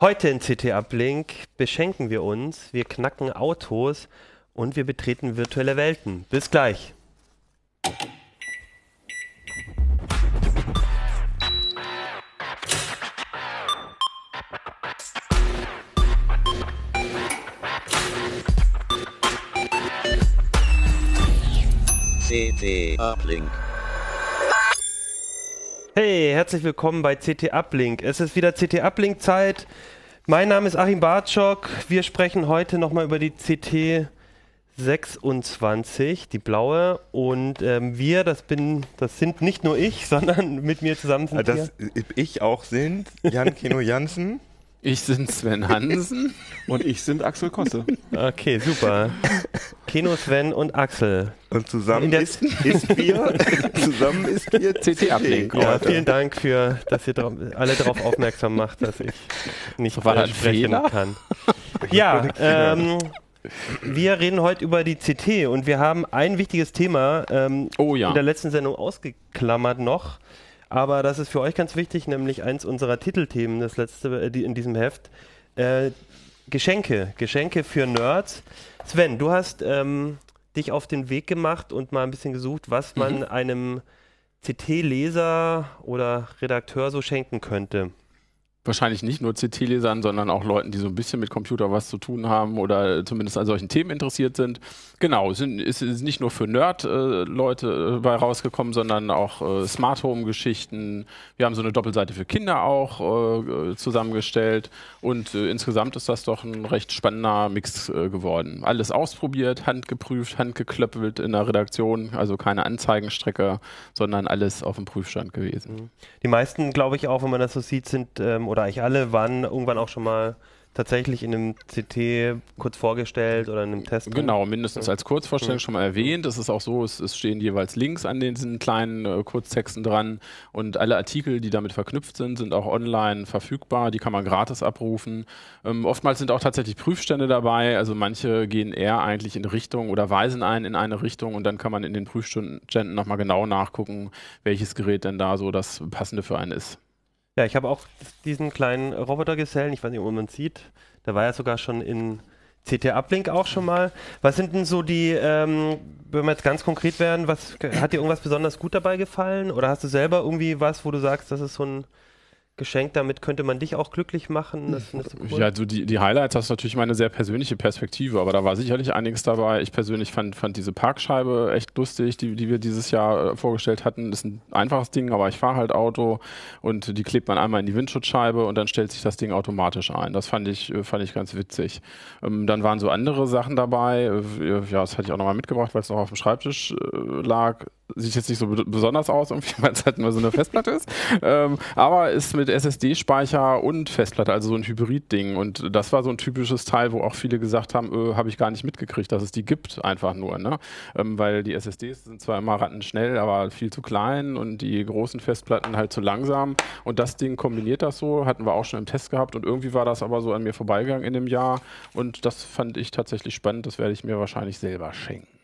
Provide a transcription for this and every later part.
Heute in CT Uplink beschenken wir uns, wir knacken Autos und wir betreten virtuelle Welten. Bis gleich. CT Uplink. Hey, herzlich willkommen bei CT Uplink. Es ist wieder CT Uplink Zeit. Mein Name ist Achim Bartschok. Wir sprechen heute nochmal über die CT 26, die blaue. Und ähm, wir, das bin, das sind nicht nur ich, sondern mit mir zusammen sind das wir. ich auch sind Jan Kino Jansen. Ich sind Sven Hansen. und ich sind Axel Kosse. Okay, super. Keno, Sven und Axel. Und zusammen ist, ist wir, zusammen ist wir CT Uplink. Ja, vielen Dank für, dass ihr drauf, alle darauf aufmerksam macht, dass ich nicht War das sprechen Fehler? kann. Ja, ähm, wir reden heute über die CT und wir haben ein wichtiges Thema ähm, Oh ja. in der letzten Sendung ausgeklammert noch. Aber das ist für euch ganz wichtig, nämlich eins unserer Titelthemen, das letzte äh, die in diesem Heft. Äh, Geschenke, Geschenke für Nerds. Sven, du hast ähm, dich auf den Weg gemacht und mal ein bisschen gesucht, was man einem CT-Leser oder Redakteur so schenken könnte. Wahrscheinlich nicht nur CT-Lesern, sondern auch Leuten, die so ein bisschen mit Computer was zu tun haben oder zumindest an solchen Themen interessiert sind. Genau, es ist nicht nur für Nerd-Leute äh, bei rausgekommen, sondern auch äh, Smart Home-Geschichten. Wir haben so eine Doppelseite für Kinder auch äh, zusammengestellt und insgesamt ist das doch ein recht spannender Mix geworden. Alles ausprobiert, handgeprüft, handgeklöppelt in der Redaktion, also keine Anzeigenstrecke, sondern alles auf dem Prüfstand gewesen. Die meisten, glaube ich, auch, wenn man das so sieht, sind, ähm, oder eigentlich alle, waren irgendwann auch schon mal tatsächlich in einem CT kurz vorgestellt oder in einem Test. Genau, mindestens als Kurzvorstellung schon mal erwähnt. Es ist auch so, es, es stehen jeweils Links an diesen kleinen äh, Kurztexten dran und alle Artikel, die damit verknüpft sind, sind auch online verfügbar. Die kann man gratis abrufen. Ähm, oftmals sind auch tatsächlich Prüfstände dabei. Also manche gehen eher eigentlich in Richtung oder weisen einen in eine Richtung und dann kann man in den Prüfständen nochmal genau nachgucken, welches Gerät denn da so das passende für einen ist. Ja, ich habe auch diesen kleinen Robotergesellen, ich weiß nicht, ob man sieht, der war ja sogar schon in CT Uplink auch schon mal. Was sind denn so die, ähm, wenn wir jetzt ganz konkret werden, was hat dir irgendwas besonders gut dabei gefallen? Oder hast du selber irgendwie was, wo du sagst, das ist so ein Geschenk, damit könnte man dich auch glücklich machen? Das findest du cool? Ja, also die, die Highlights hast natürlich meine sehr persönliche Perspektive, aber da war sicherlich einiges dabei. Ich persönlich fand, fand diese Parkscheibe echt lustig, die, die wir dieses Jahr äh, vorgestellt hatten. Das ist ein einfaches Ding, aber ich fahre halt Auto und die klebt man einmal in die Windschutzscheibe und dann stellt sich das Ding automatisch ein. Das fand ich, äh, fand ich ganz witzig. Ähm, dann waren so andere Sachen dabei. Äh, Ja, das hatte ich auch nochmal mitgebracht, weil es noch auf dem Schreibtisch lag. Sieht jetzt nicht so be- besonders aus, irgendwie, weil es halt nur so eine Festplatte ist. Ähm, aber ist mit SSD-Speicher und Festplatte, also so ein Hybrid-Ding. Und das war so ein typisches Teil, wo auch viele gesagt haben, äh, habe ich gar nicht mitgekriegt, dass es die gibt, einfach nur. Ne? Ähm, weil die SSDs sind zwar immer rattenschnell, aber viel zu klein und die großen Festplatten halt zu langsam. Und das Ding kombiniert das so, hatten wir auch schon im Test gehabt. Und irgendwie war das aber so an mir vorbeigegangen in dem Jahr. Und das fand ich tatsächlich spannend. Das werde ich mir wahrscheinlich selber schenken.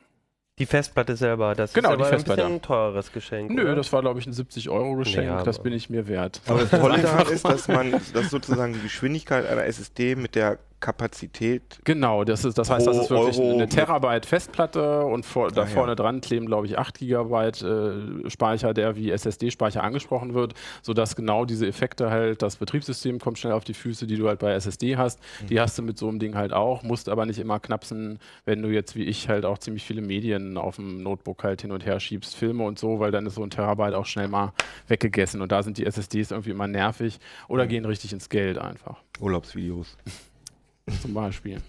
Die Festplatte selber, das Genau, ist die aber Festplatte. ein bisschen ein teures Geschenk. Nö, oder? das war, glaube ich, ein 70-Euro-Geschenk. Ja, das bin ich mir wert. Aber das Tolle daran ist, dass man, dass sozusagen die Geschwindigkeit einer SSD mit der Kapazität Genau, das, ist, das heißt, das ist wirklich Euro eine Terabyte Festplatte und vor, da Ah, ja. vorne dran kleben, glaube ich, 8 Gigabyte äh, Speicher, der wie SSD-Speicher angesprochen wird, sodass genau diese Effekte halt, das Betriebssystem kommt schnell auf die Füße, die du halt bei SSD hast, Mhm. die hast du mit so einem Ding halt auch, musst aber nicht immer knapsen, wenn du jetzt wie ich halt auch ziemlich viele Medien auf dem Notebook halt hin und her schiebst, Filme und so, weil dann ist so ein Terabyte auch schnell mal weggegessen und da sind die SSDs irgendwie immer nervig Mhm. oder gehen richtig ins Geld einfach, Urlaubsvideos. zum Beispiel.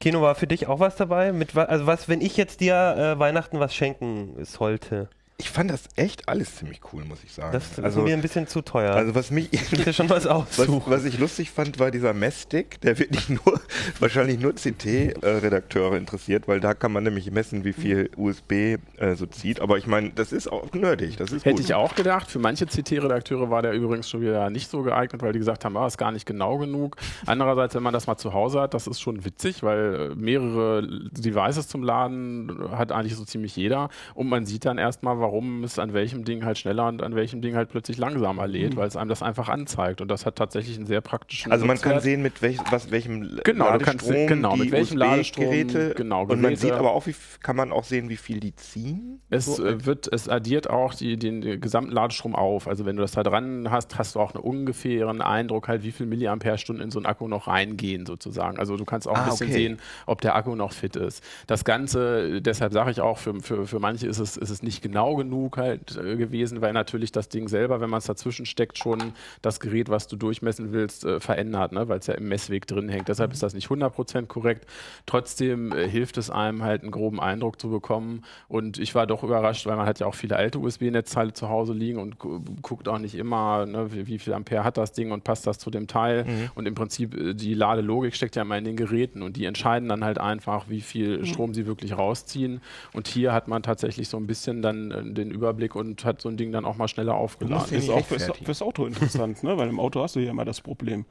Kino war für dich auch was dabei? Mit, also was, wenn ich jetzt dir äh, Weihnachten was schenken sollte? Ich fand das echt alles ziemlich cool, muss ich sagen. Das ist also, mir ein bisschen zu teuer. also was mich ich dir schon was was, aussuchen. was ich lustig fand, war dieser Messstick, der wirklich nur, wahrscheinlich nur CT-Redakteure interessiert, weil da kann man nämlich messen, wie viel USB äh, so zieht. Aber ich meine, das ist auch nerdig, das ist Hätte gut. ich auch gedacht. Für manche CT-Redakteure war der übrigens schon wieder nicht so geeignet, weil die gesagt haben, ah, ist gar nicht genau genug. Andererseits, wenn man das mal zu Hause hat, das ist schon witzig, weil äh, mehrere Devices zum Laden hat eigentlich so ziemlich jeder. Und man sieht dann erstmal, warum es an welchem Ding halt schneller und an welchem Ding halt plötzlich langsamer lädt, weil es einem das einfach anzeigt. Und das hat tatsächlich einen sehr praktischen Also man kann Nutzwert. sehen, mit welch, was, welchem Genau, du kannst genau, die mit welchem Ladestrom, USB-Geräte genau, und man Geräte. sieht aber auch, wie, kann man auch sehen, wie viel die ziehen? Es So, äh, wird, es addiert auch die, den, den gesamten Ladestrom auf. Also wenn du das da dran hast, hast du auch einen ungefähren Eindruck, halt, wie viel Milliampere-Stunden in so einen Akku noch reingehen, sozusagen. Also du kannst auch ein Ah, bisschen okay. sehen, ob der Akku noch fit ist. Das Ganze, deshalb sage ich auch, für, für, für manche ist es, ist es nicht genau genug halt äh, gewesen, weil natürlich das Ding selber, wenn man es dazwischen steckt, schon das Gerät, was du durchmessen willst, äh, verändert, ne? weil es ja im Messweg drin hängt. Deshalb ist das nicht 100% korrekt. Trotzdem äh, hilft es einem halt einen groben Eindruck zu bekommen. Und ich war doch überrascht, weil man hat ja auch viele alte USB-Netzteile zu Hause liegen und gu guckt auch nicht immer, ne, wie, wie viel Ampere hat das Ding und passt das zu dem Teil. Und im Prinzip äh, die Ladelogik steckt ja immer in den Geräten und die entscheiden dann halt einfach, wie viel Strom sie wirklich rausziehen. Und hier hat man tatsächlich so ein bisschen dann den Überblick und hat so ein Ding dann auch mal schneller aufgeladen. ist auch fürs, fürs Auto interessant, ne? weil im Auto hast du ja immer das Problem.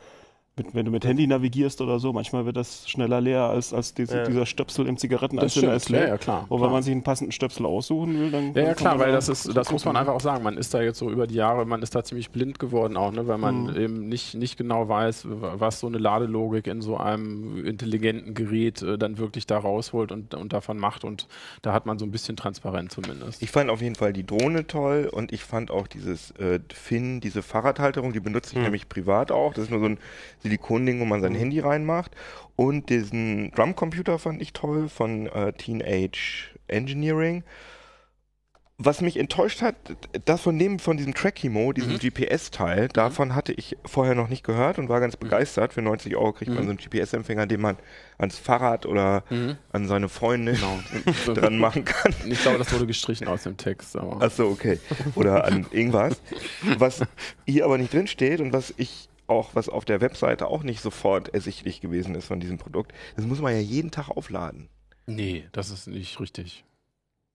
Mit, wenn du mit Handy navigierst oder so, manchmal wird das schneller leer als, als diese, Ja. dieser Stöpsel im Das Zigarettenanzünder ist leer. ja, ja, klar, Und wenn klar. man sich einen passenden Stöpsel aussuchen will, dann. Ja, ja klar, weil da das ist, das muss man einfach auch sagen. Man ist da jetzt so über die Jahre, man ist da ziemlich blind geworden auch, ne, weil man Mhm. eben nicht, nicht genau weiß, was so eine Ladelogik in so einem intelligenten Gerät äh, dann wirklich da rausholt und, und davon macht. Und da hat man so ein bisschen Transparenz zumindest. Ich fand auf jeden Fall die Drohne toll und ich fand auch dieses äh, Finn, diese Fahrradhalterung, die benutze ich nämlich privat auch. Das ist nur so ein Silikonding, wo man sein Handy reinmacht. Und diesen Drumcomputer fand ich toll von äh, Teenage Engineering. Was mich enttäuscht hat, das von dem, von diesem Trackimo, diesem GPS-Teil, davon hatte ich vorher noch nicht gehört und war ganz begeistert. Für 90 Euro kriegt man so einen GPS-Empfänger, den man ans Fahrrad oder an seine Freundin dran machen kann. Ich glaube, das wurde gestrichen aus dem Text. Aber Ach so, okay. Oder an irgendwas. Was hier aber nicht drin steht und was ich auch, was auf der Webseite auch nicht sofort ersichtlich gewesen ist von diesem Produkt, das muss man ja jeden Tag aufladen. nee, das ist nicht richtig.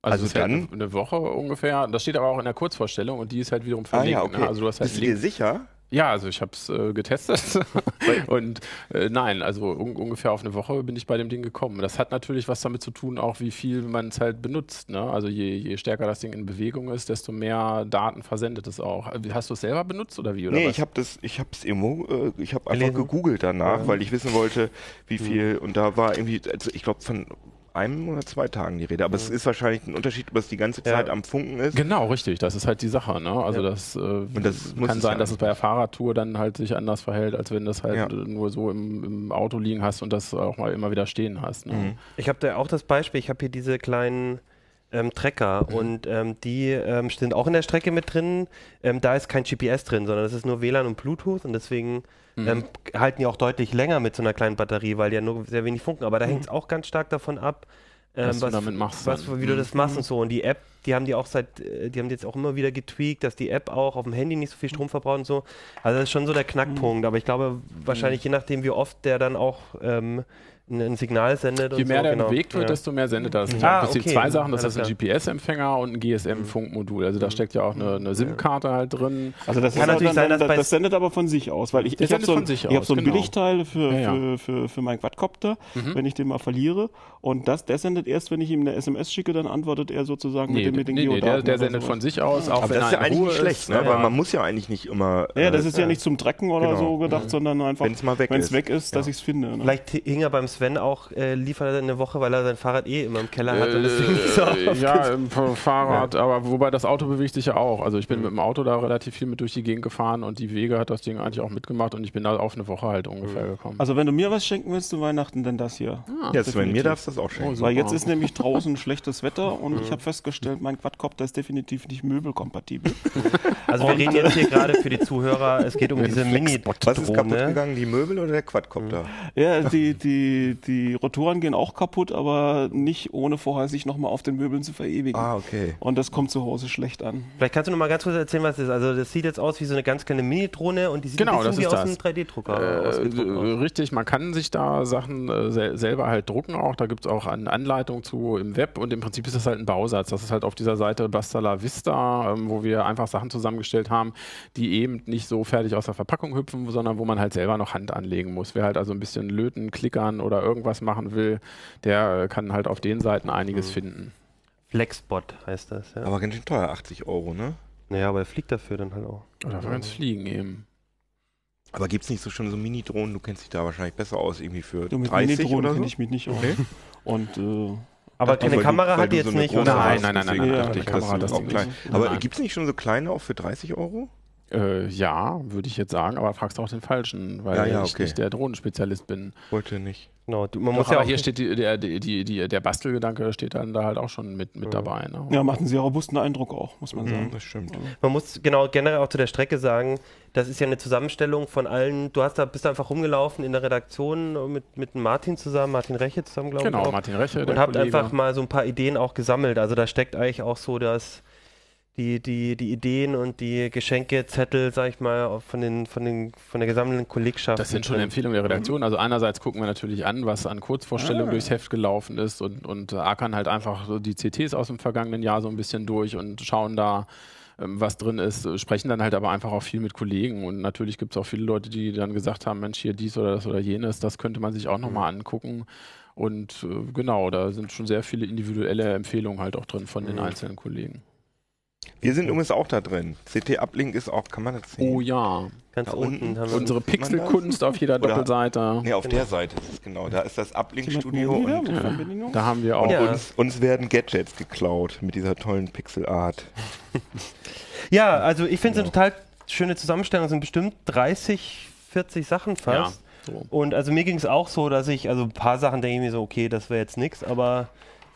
Also ist halt dann- eine, eine Woche ungefähr. Das steht aber auch in der Kurzvorstellung und die ist halt wiederum verlinkt. Ne? Also du hast halt Bist du dir sicher? Ja, also ich habe es äh, getestet und äh, nein, also un ungefähr auf eine Woche bin ich bei dem Ding gekommen. Das hat natürlich was damit zu tun, auch wie viel man es halt benutzt. Ne? Also je, je stärker das Ding in Bewegung ist, desto mehr Daten versendet es auch. Äh, Hast du es selber benutzt oder wie? Oder nee, was? ich habe das, ich habe es irgendwo, äh, ich habe einfach gegoogelt danach, weil ich wissen wollte, wie Hm. viel, und da war irgendwie, also ich glaube von einem oder zwei Tagen die Rede, aber es ist wahrscheinlich ein Unterschied, ob es die ganze Ja. Zeit am Funken ist. Genau, richtig. Das ist halt die Sache. Ne? Also Ja. das, äh, das kann sein, ja dass es bei der Fahrradtour dann halt sich anders verhält, als wenn du das halt Ja. nur so im, im Auto liegen hast und das auch mal immer wieder stehen hast. Ne? Mhm. Ich habe da auch das Beispiel, ich habe hier diese kleinen ähm, Trecker und ähm, die ähm, sind auch in der Strecke mit drin. Ähm, da ist kein GPS drin, sondern das ist nur WLAN und Bluetooth und deswegen ähm, halten die auch deutlich länger mit so einer kleinen Batterie, weil die ja nur sehr wenig funken. Aber da hängt es auch ganz stark davon ab, ähm, Was du damit machst was, wie du Mhm. das machst und so. Und die App, die haben die auch seit, äh, die haben die jetzt auch immer wieder getweakt, dass die App auch auf dem Handy nicht so viel Strom verbraucht und so. Also das ist schon so der Knackpunkt. Aber ich glaube, wahrscheinlich je nachdem, wie oft der dann auch ein, Signal sendet Je und mehr so. der genau. bewegt wird, Ja. desto mehr sendet das. Ah, Im Prinzip okay. zwei Sachen, das ist ein. GPS-Empfänger und ein GSM-Funkmodul. Also da steckt ja auch eine, eine SIM-Karte halt drin. Also das, Kann ist natürlich dann, sein, dass bei- das sendet aber von sich aus, weil ich, Das ich habe so, ein- ich hab so ein genau. Billigteil für, Ja, ja. Für, für, für meinen Quadcopter, Mhm. wenn ich den mal verliere. Und das, der sendet erst, wenn ich ihm eine SMS schicke, dann antwortet er sozusagen Nee, mit, den, mit den nee, nee, der, Geodaten der sendet sowas. von sich aus, auch Aber wenn das ist ja eigentlich nicht schlecht, ist, ne? weil man muss ja eigentlich nicht immer. Ja, das äh, ist ja nicht zum Trecken oder Genau. so gedacht, sondern einfach, Wenn's mal weg wenn es weg ist, dass ich es finde. Ne? Vielleicht hing er beim Sven auch, äh, liefert er eine Woche, weil er sein Fahrrad eh immer im Keller hat und deswegen nicht so Äh, ja, im Fahrrad, aber wobei das Auto bewegt sich ja auch. Also ich bin mit dem Auto da relativ viel mit durch die Gegend gefahren und die Wege hat das Ding eigentlich auch mitgemacht und ich bin da auf eine Woche halt ungefähr gekommen. Also wenn du mir was schenken willst zu Weihnachten, dann das hier. Ja, Sven, mir darfst du das auch schenken. Oh. Weil jetzt ist nämlich draußen schlechtes Wetter und ich habe festgestellt, mein Quadcopter ist definitiv nicht möbelkompatibel. Also wir reden jetzt hier gerade für die Zuhörer, es geht um diese Was ist kaputt Mini-Drohne. gegangen, die Möbel oder der Quadcopter? Ja, die, die, die Rotoren gehen auch kaputt, aber nicht ohne vorher sich nochmal auf den Möbeln zu verewigen. Ah, okay. Und das kommt zu Hause schlecht an. Vielleicht kannst du noch mal ganz kurz erzählen, was das ist. Also das sieht jetzt aus wie so eine ganz kleine Mini-Drohne und die sieht Genau, ein bisschen das wie ist aus das. einem 3D-Drucker Äh, aus. äh, richtig, man kann sich da Sachen äh, sel selber halt drucken auch. Da gibt es auch eine Anleitung zu im Web und im Prinzip ist das halt ein Bausatz. Das ist halt auf dieser Seite Basta la Vista, ähm, wo wir einfach Sachen zusammengestellt haben, die eben nicht so fertig aus der Verpackung hüpfen, sondern wo man halt selber noch Hand anlegen muss. Wer halt also ein bisschen löten, klickern oder irgendwas machen will, der äh, kann halt auf den Seiten einiges Mhm. finden. Flexbot heißt das, ja. Aber ganz schön teuer, 80 Euro, ne? naja, aber er fliegt dafür dann halt auch. Oder ganz fliegen eben. Aber gibt's nicht so schon so Mini-Drohnen? Du kennst dich da wahrscheinlich besser aus, irgendwie für Du, mit 30 Minidrohnen oder so? kenne ich mich nicht aus. Okay. Und äh, Aber keine Kamera hat die jetzt so nicht, oder? Nein, hast, nein, nein, deswegen nein, nein, dachte ich, die das Kamera hat ist das auch Ding klein. nicht. Aber Nein. gibt's nicht schon so kleine auch für 30 Euro? Äh, ja, würde ich jetzt sagen, aber fragst auch den Falschen, weil Ja, ja, ich okay. nicht der Drohnenspezialist bin. Wollte nicht. Genau, du, man Doch, muss ja aber hier steht die, der, die, die, der Bastelgedanke steht dann da halt auch schon mit, mit dabei. Ne? ja, macht einen sehr robusten Eindruck auch, muss man sagen. Das stimmt. man muss genau generell auch zu der Strecke sagen, das ist ja eine Zusammenstellung von allen, du hast da, bist da einfach rumgelaufen in der Redaktion mit, mit Martin zusammen, Martin Reche zusammen, glaube ich. Genau. Martin Reche, und habt einfach mal so ein paar Ideen auch gesammelt. Also da steckt eigentlich auch so das, die, die, die Ideen und die Geschenkezettel, sag ich mal, von, den, von, den, von der gesammelten Kollegschaft. Das sind schon. Empfehlungen der Redaktion. Also einerseits gucken wir natürlich an, was an Kurzvorstellungen Ah. durchs Heft gelaufen ist und, und ackern halt einfach so die CTs aus dem vergangenen Jahr so ein bisschen durch und schauen da, ähm, was drin ist, sprechen dann halt aber einfach auch viel mit Kollegen und natürlich gibt es auch viele Leute, die dann gesagt haben, Mensch, hier dies oder das oder jenes, das könnte man sich auch nochmal angucken. Und äh, genau, da sind schon sehr viele individuelle Empfehlungen halt auch drin von den Mhm. einzelnen Kollegen. Wir sind übrigens auch da drin. CT-Uplink ist auch, kann man das sehen? Oh ja, Ganz Da unten unten haben wir unsere? Pixelkunst auf jeder Oder- Doppelseite. Nee, auf Genau. der Seite ist es genau. Da ist das Uplink-Studio und, Ja. Da haben wir auch und Ja. uns, uns werden Gadgets geklaut mit dieser tollen Pixelart. Ja, also ich finde es Genau. eine total schöne Zusammenstellung. Es sind bestimmt 30, 40 Sachen ja, fast. so. Und also mir ging es auch so, dass ich, also ein paar Sachen denke ich mir so, okay, das wäre jetzt nichts, aber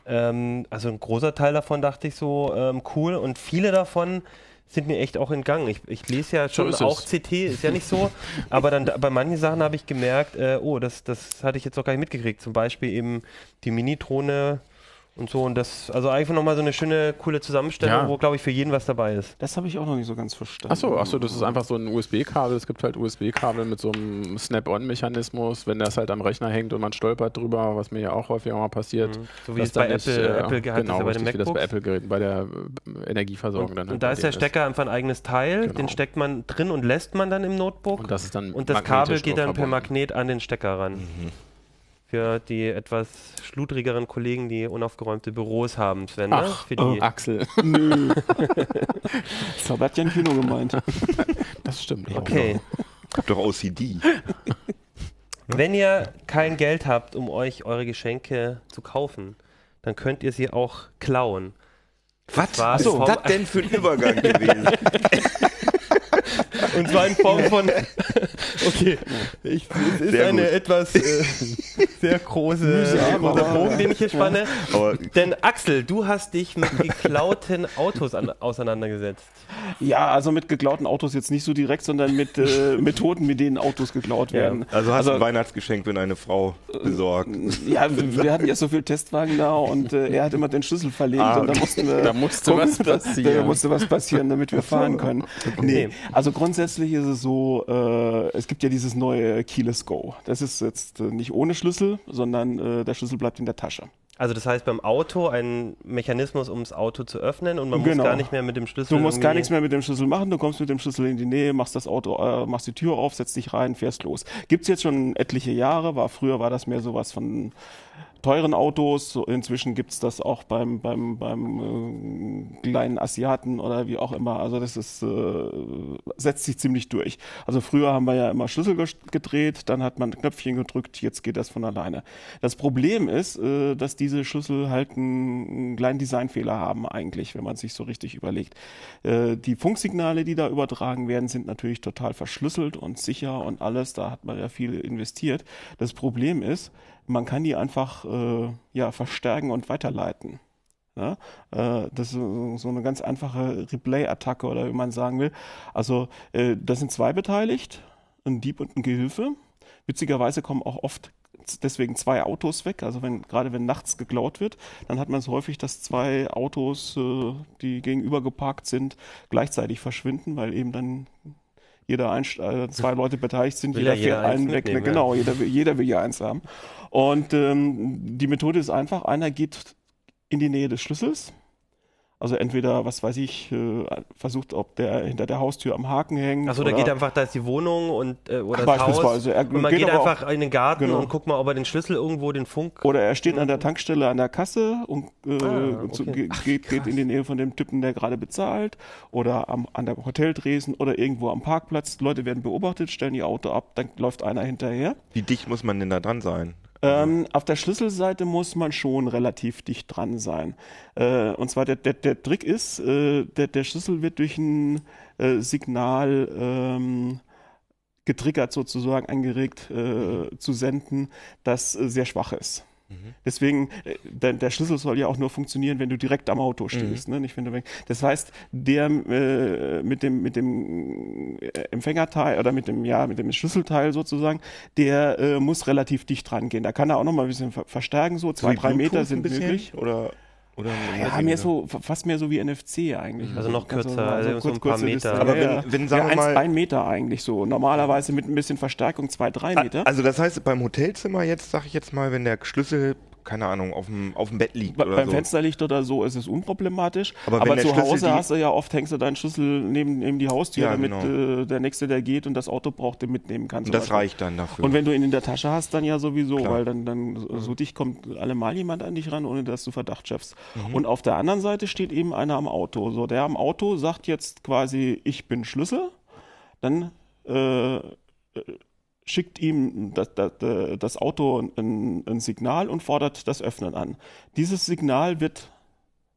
ähm, also ein großer Teil davon dachte ich so, ähm, cool. Und viele davon sind mir echt auch entgangen. Ich, ich lese ja schon ist auch es. CT, ist ja nicht so, aber dann bei manchen Sachen habe ich gemerkt, äh, oh, das, das hatte ich jetzt noch gar nicht mitgekriegt. Zum Beispiel eben die Mini-Drohne und so. Und das, also einfach nochmal so eine schöne, coole Zusammenstellung, Ja. wo, glaube ich, für jeden was dabei ist. Das habe ich auch noch nicht so ganz verstanden. Achso, achso, das ist einfach so ein USB-Kabel. Es gibt halt USB-Kabel mit so einem Snap-on-Mechanismus, wenn das halt am Rechner hängt und man stolpert drüber, was mir ja auch häufiger mal passiert. So wie es bei Apple, äh, Apple hat genau, das ja bei richtig, den wie das bei. Apple-Geräten, bei der äh, Energieversorgung Und, dann. halt und da ist der Stecker einfach ein eigenes Teil, Genau. den steckt man drin und lässt man dann im Notebook. Und das ist dann Und das Kabel geht dann per. Magnet an den Stecker ran. Mhm. Für die etwas schludrigeren Kollegen, die unaufgeräumte Büros haben, Sven. Ne? Ach, Für die, Axel. Nö. das hat Jan Kino gemeint. Das stimmt. okay. Hab doch OCD. Wenn ihr kein Geld habt, um euch eure Geschenke zu kaufen, dann könnt ihr sie auch klauen. Was war ist in Form- das denn für ein Übergang gewesen? Und zwar in Form von. okay, ich, es ist Sehr eine gut. etwas äh, sehr große, aber- Bogen, den ich hier spanne. Aber Denn Axel, du hast dich mit geklauten Autos an, auseinandergesetzt. Ja, also mit geklauten Autos jetzt nicht so direkt, sondern mit äh, Methoden, mit denen Autos geklaut Ja. werden. also hast du ein Also- Weihnachtsgeschenk für eine Frau besorgt. Ja, wir wir hatten ja so viel Testwagen da und äh, er hat immer den Schlüssel verlegt Ah, und da mussten wir Da musste was da- passieren. Da musste was passieren, damit wir fahren können. Nee, also grundsätzlich ist es so, äh, es gibt ja dieses neue Keyless Go. Das ist jetzt äh, nicht ohne Schlüssel, sondern äh, der Schlüssel bleibt in der Tasche. Also das heißt beim Auto ein Mechanismus, um das Auto zu öffnen und man Genau. muss gar nicht mehr mit dem Schlüssel. Du musst gar nichts mehr mit dem Schlüssel machen, du kommst mit dem Schlüssel in die Nähe, machst das Auto, äh, machst die Tür auf, setzt dich rein, fährst los. Gibt's jetzt schon etliche Jahre, war früher war das mehr sowas von teuren Autos, inzwischen gibt's das auch beim beim beim äh, kleinen Asiaten oder wie auch immer. Also das ist äh, setzt sich ziemlich durch. Also früher haben wir ja immer Schlüssel gedreht, dann hat man Knöpfchen gedrückt, jetzt geht das von alleine. Das Problem ist, äh, dass diese Schlüssel halt einen, einen kleinen Designfehler haben eigentlich, wenn man sich so richtig überlegt. Äh, die Funksignale, die da übertragen werden, sind natürlich total verschlüsselt und sicher und alles. Da hat man ja viel investiert. Das Problem ist, man kann die einfach äh, ja verstärken und weiterleiten. Ja, äh, das ist so so eine ganz einfache Replay-Attacke oder wie man sagen will. Also äh, da sind zwei beteiligt, ein Dieb und ein Gehilfe. Witzigerweise kommen auch oft deswegen zwei Autos weg. Also wenn gerade wenn nachts geklaut wird, dann hat man es häufig, dass zwei Autos, äh, die gegenüber geparkt sind, gleichzeitig verschwinden, weil eben dann jeder ein, äh, zwei Leute beteiligt sind, Will jeder jeder einen weg. Ne? Genau, jeder, will- jeder will ja eins haben. Und ähm, die Methode ist einfach, einer geht in die Nähe des Schlüssels, Also entweder, was weiß ich, äh, versucht, ob der hinter der Haustür am Haken hängt. Achso, da oder- geht einfach, da ist die Wohnung und äh, oder das Haus. Beispielsweise. Er Und man geht geht einfach in den Garten Genau. und guckt mal, ob er den Schlüssel irgendwo, den Funk. Oder er steht an der Tankstelle an der Kasse und äh, Ah, zu, okay. ge- geht, geht in die Nähe von dem Typen, der gerade bezahlt. Oder am, an der Hoteldresen oder irgendwo am Parkplatz. Leute werden beobachtet, stellen ihr Auto ab, dann läuft einer hinterher. Wie dicht muss man denn da dran sein? Ähm, auf der Schlüsselseite muss man schon relativ dicht dran sein. Äh, und zwar der, der, der Trick ist, äh, der, der Schlüssel wird durch ein äh, Signal ähm, getriggert sozusagen, angeregt äh, zu senden, das äh, sehr schwach ist. Deswegen, äh, der, der Schlüssel soll ja auch nur funktionieren, wenn du direkt am Auto stehst, ne? nicht wenn du. Das heißt, der äh, mit dem mit dem äh, Empfängerteil oder mit dem ja mit dem Schlüsselteil sozusagen, der äh, muss relativ dicht dran gehen. Da kann er auch noch mal ein bisschen ver verstärken, so zwei drei Meter sind möglich. Oder, oder Ja, mehr so, fast mehr so wie NFC eigentlich. Also noch kürzer, also so ein paar Meter. Distanz. Aber ja, wenn- wenn, sagen ja, wir eins, mal- ein Meter eigentlich so. Normalerweise mit ein bisschen Verstärkung zwei, drei Meter. Also das heißt, beim Hotelzimmer jetzt, sag ich jetzt mal, wenn der Schlüssel, keine Ahnung, auf dem, auf dem Bett liegt Be- oder beim so. Fensterlicht oder so ist es unproblematisch. Aber Aber, zu Schlüssel Hause hast du ja oft, hängst du deinen Schlüssel neben, neben die Haustür, Ja, damit genau. äh, der Nächste, der geht und das Auto braucht, den mitnehmen kann. Und das Beispiel. reicht dann dafür. Und wenn du ihn in der Tasche hast, dann ja sowieso, Klar. weil dann, dann so dicht kommt allemal jemand an dich ran, ohne dass du Verdacht schaffst. Mhm. Und auf der anderen Seite steht eben einer am Auto. So, der am Auto sagt jetzt quasi, ich bin Schlüssel. Dann äh, äh, schickt ihm das, das, das Auto ein, ein Signal und fordert das Öffnen an. Dieses Signal wird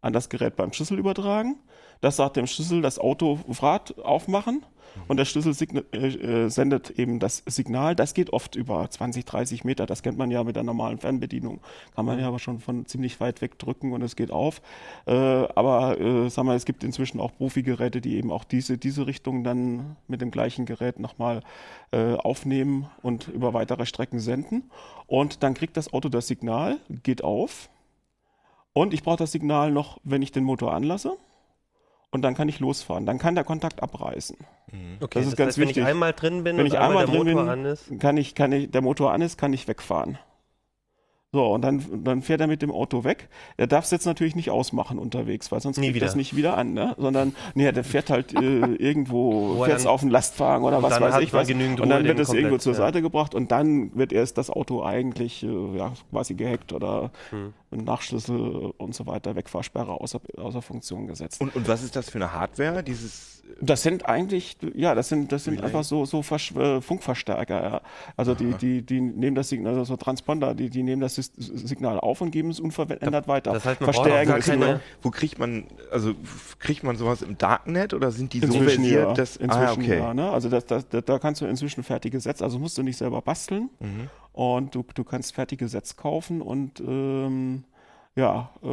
an das Gerät beim Schlüssel übertragen. Das sagt dem Schlüssel, das Auto Rad aufmachen. Und der Schlüssel äh, äh, sendet eben das Signal. Das geht oft über 20, 30 Meter. Das kennt man ja mit der normalen Fernbedienung. Kann man ja aber schon von ziemlich weit weg drücken und es geht auf. Äh, aber äh, sag mal, es gibt inzwischen auch Profi-Geräte, die eben auch diese, diese Richtung dann mit dem gleichen Gerät nochmal äh, aufnehmen und über weitere Strecken senden. Und dann kriegt das Auto das Signal, geht auf. Und ich brauche das Signal noch, wenn ich den Motor anlasse. Und dann kann ich losfahren. Dann kann der Kontakt abreißen. Okay, das ist ganz heißt, wenn wichtig. ich einmal drin bin Wenn und ich einmal der drin Motor bin, an ist. Kann ich, kann ich, der Motor an ist, kann ich wegfahren. So, und dann, dann fährt er mit dem Auto weg. Er darf es jetzt natürlich nicht ausmachen unterwegs, weil sonst Nie kriegt das nicht wieder an, ne? Sondern, nee, der fährt halt äh, irgendwo, dann- auf den Lastwagen oder was weiß ich was. genügend Und dann wird es irgendwo zur ja. Seite gebracht und dann wird erst das Auto eigentlich äh, ja, quasi gehackt oder Hm. Nachschlüssel und so weiter, Wegfahrsperre außer, außer Funktion gesetzt. und, und was ist das für eine Hardware? Dieses Das sind eigentlich, ja, das sind, das sind Relay. einfach so, so Versch äh, Funkverstärker, ja. Also die, die, die nehmen das Signal, also so Transponder, die, die nehmen das Signal auf und geben es unverändert weiter. Das heißt, man braucht Verstärken ist keine- nur- wo kriegt man, also kriegt man sowas im Darknet oder sind die so versiert, ja. dass Inzwischen ah, okay. ja, ne? Also das, das, da- da kannst du inzwischen fertige Sätze, also musst du nicht selber basteln Mhm. und du, du kannst fertige Sätze kaufen und ähm, ja, äh,